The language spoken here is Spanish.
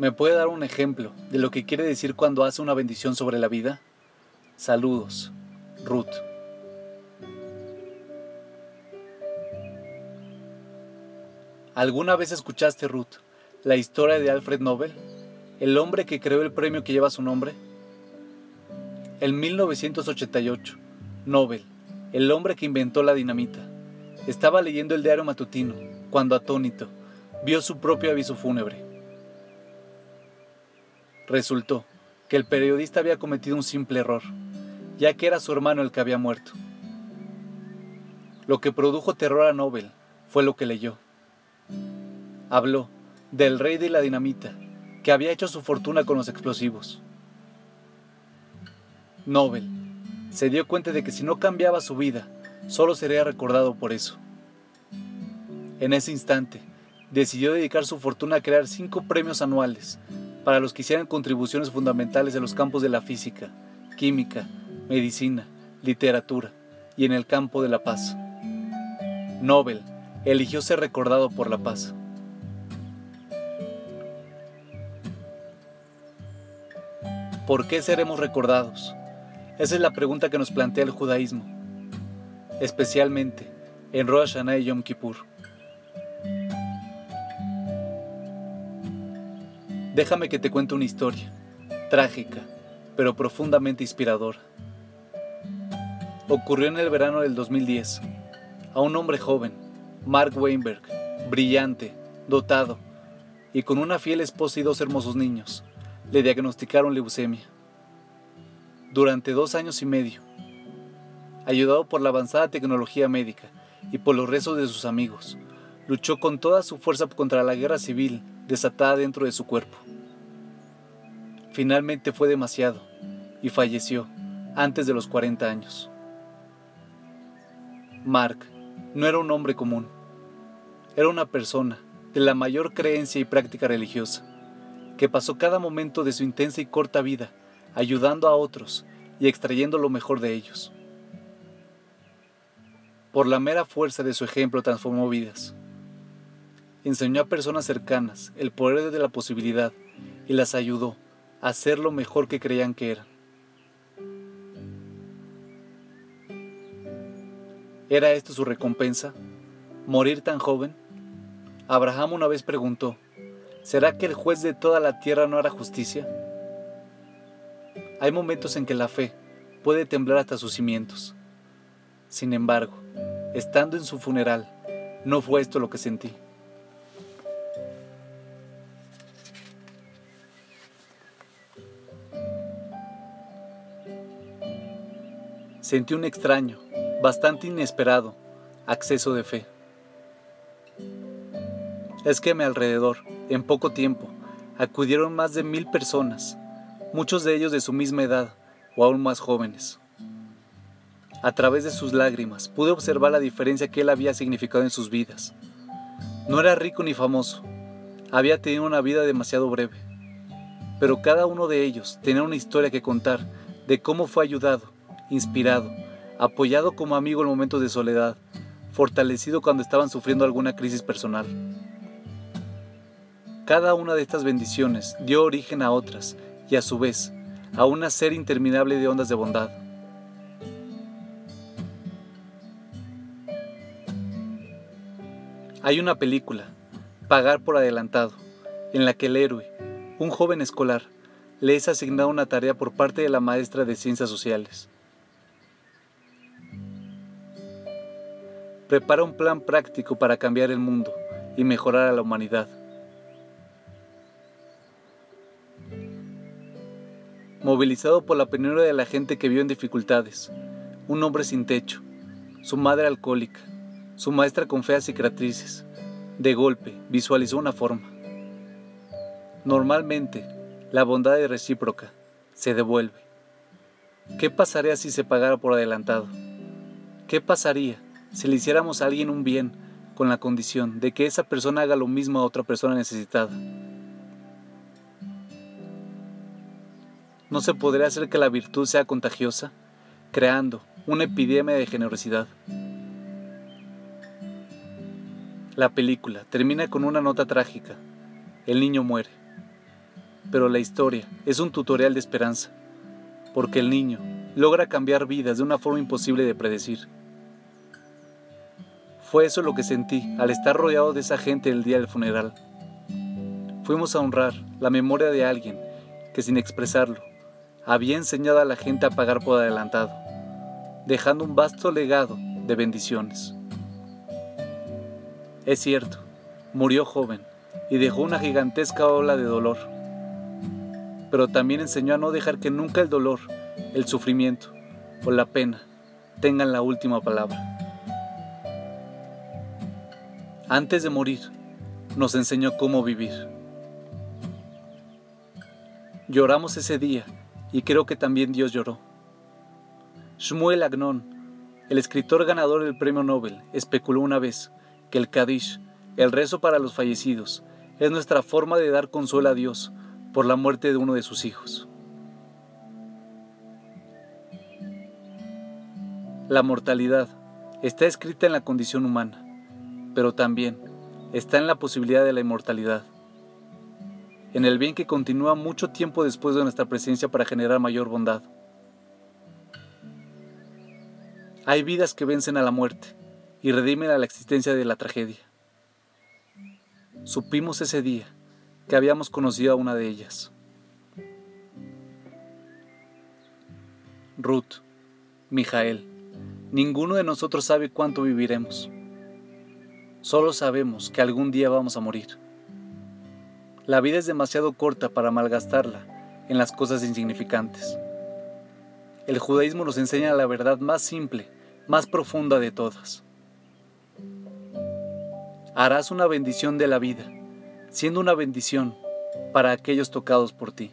¿Me puede dar un ejemplo de lo que quiere decir cuando hace una bendición sobre la vida? Saludos, Ruth. ¿Alguna vez escuchaste, Ruth, la historia de Alfred Nobel, el hombre que creó el premio que lleva su nombre? En 1988, Nobel, el hombre que inventó la dinamita, estaba leyendo el diario matutino cuando atónito vio su propio aviso fúnebre. Resultó que el periodista había cometido un simple error, ya que era su hermano el que había muerto. Lo que produjo terror a Nobel fue lo que leyó. Habló del rey de la dinamita, que había hecho su fortuna con los explosivos. Nobel se dio cuenta de que si no cambiaba su vida, solo sería recordado por eso. En ese instante, decidió dedicar su fortuna a crear cinco premios anuales para los que hicieran contribuciones fundamentales en los campos de la física, química, medicina, literatura y en el campo de la paz. Nobel eligió ser recordado por la paz. ¿Por qué seremos recordados? Esa es la pregunta que nos plantea el judaísmo, especialmente en Rosh Hashanah y Yom Kippur. Déjame que te cuente una historia, trágica, pero profundamente inspiradora. Ocurrió en el verano del 2010. A un hombre joven, Mark Weinberg, brillante, dotado y con una fiel esposa y dos hermosos niños, le diagnosticaron leucemia. Durante dos años y medio, ayudado por la avanzada tecnología médica y por los rezos de sus amigos, luchó con toda su fuerza contra la guerra civil desatada dentro de su cuerpo. Finalmente fue demasiado y falleció antes de los 40 años. Mark no era un hombre común, era una persona de la mayor creencia y práctica religiosa, que pasó cada momento de su intensa y corta vida ayudando a otros y extrayendo lo mejor de ellos. Por la mera fuerza de su ejemplo transformó vidas enseñó a personas cercanas el poder de la posibilidad y las ayudó a hacer lo mejor que creían que eran. ¿Era esto su recompensa? ¿Morir tan joven? Abraham una vez preguntó, ¿será que el juez de toda la tierra no hará justicia? Hay momentos en que la fe puede temblar hasta sus cimientos. Sin embargo, estando en su funeral, no fue esto lo que sentí. Sentí un extraño, bastante inesperado, acceso de fe. Es que a mi alrededor, en poco tiempo, acudieron más de mil personas, muchos de ellos de su misma edad o aún más jóvenes. A través de sus lágrimas pude observar la diferencia que él había significado en sus vidas. No era rico ni famoso, había tenido una vida demasiado breve, pero cada uno de ellos tenía una historia que contar de cómo fue ayudado inspirado, apoyado como amigo en momentos de soledad, fortalecido cuando estaban sufriendo alguna crisis personal. Cada una de estas bendiciones dio origen a otras y a su vez a una serie interminable de ondas de bondad. Hay una película, Pagar por adelantado, en la que el héroe, un joven escolar, le es asignado una tarea por parte de la maestra de ciencias sociales. Prepara un plan práctico para cambiar el mundo y mejorar a la humanidad. Movilizado por la penuria de la gente que vio en dificultades, un hombre sin techo, su madre alcohólica, su maestra con feas cicatrices, de golpe visualizó una forma. Normalmente, la bondad es recíproca, se devuelve. ¿Qué pasaría si se pagara por adelantado? ¿Qué pasaría si le hiciéramos a alguien un bien con la condición de que esa persona haga lo mismo a otra persona necesitada. ¿No se podría hacer que la virtud sea contagiosa, creando una epidemia de generosidad? La película termina con una nota trágica. El niño muere. pero la historia es un tutorial de esperanza, porque el niño logra cambiar vidas de una forma imposible de predecir. Fue eso lo que sentí al estar rodeado de esa gente el día del funeral. Fuimos a honrar la memoria de alguien que sin expresarlo había enseñado a la gente a pagar por adelantado, dejando un vasto legado de bendiciones. Es cierto, murió joven y dejó una gigantesca ola de dolor, pero también enseñó a no dejar que nunca el dolor, el sufrimiento o la pena tengan la última palabra. Antes de morir, nos enseñó cómo vivir. Lloramos ese día y creo que también Dios lloró. Shmuel Agnon, el escritor ganador del premio Nobel, especuló una vez que el Kadish, el rezo para los fallecidos, es nuestra forma de dar consuelo a Dios por la muerte de uno de sus hijos. La mortalidad está escrita en la condición humana pero también está en la posibilidad de la inmortalidad, en el bien que continúa mucho tiempo después de nuestra presencia para generar mayor bondad. Hay vidas que vencen a la muerte y redimen a la existencia de la tragedia. Supimos ese día que habíamos conocido a una de ellas. Ruth, Mijael, ninguno de nosotros sabe cuánto viviremos. Solo sabemos que algún día vamos a morir. La vida es demasiado corta para malgastarla en las cosas insignificantes. El judaísmo nos enseña la verdad más simple, más profunda de todas. Harás una bendición de la vida, siendo una bendición para aquellos tocados por ti.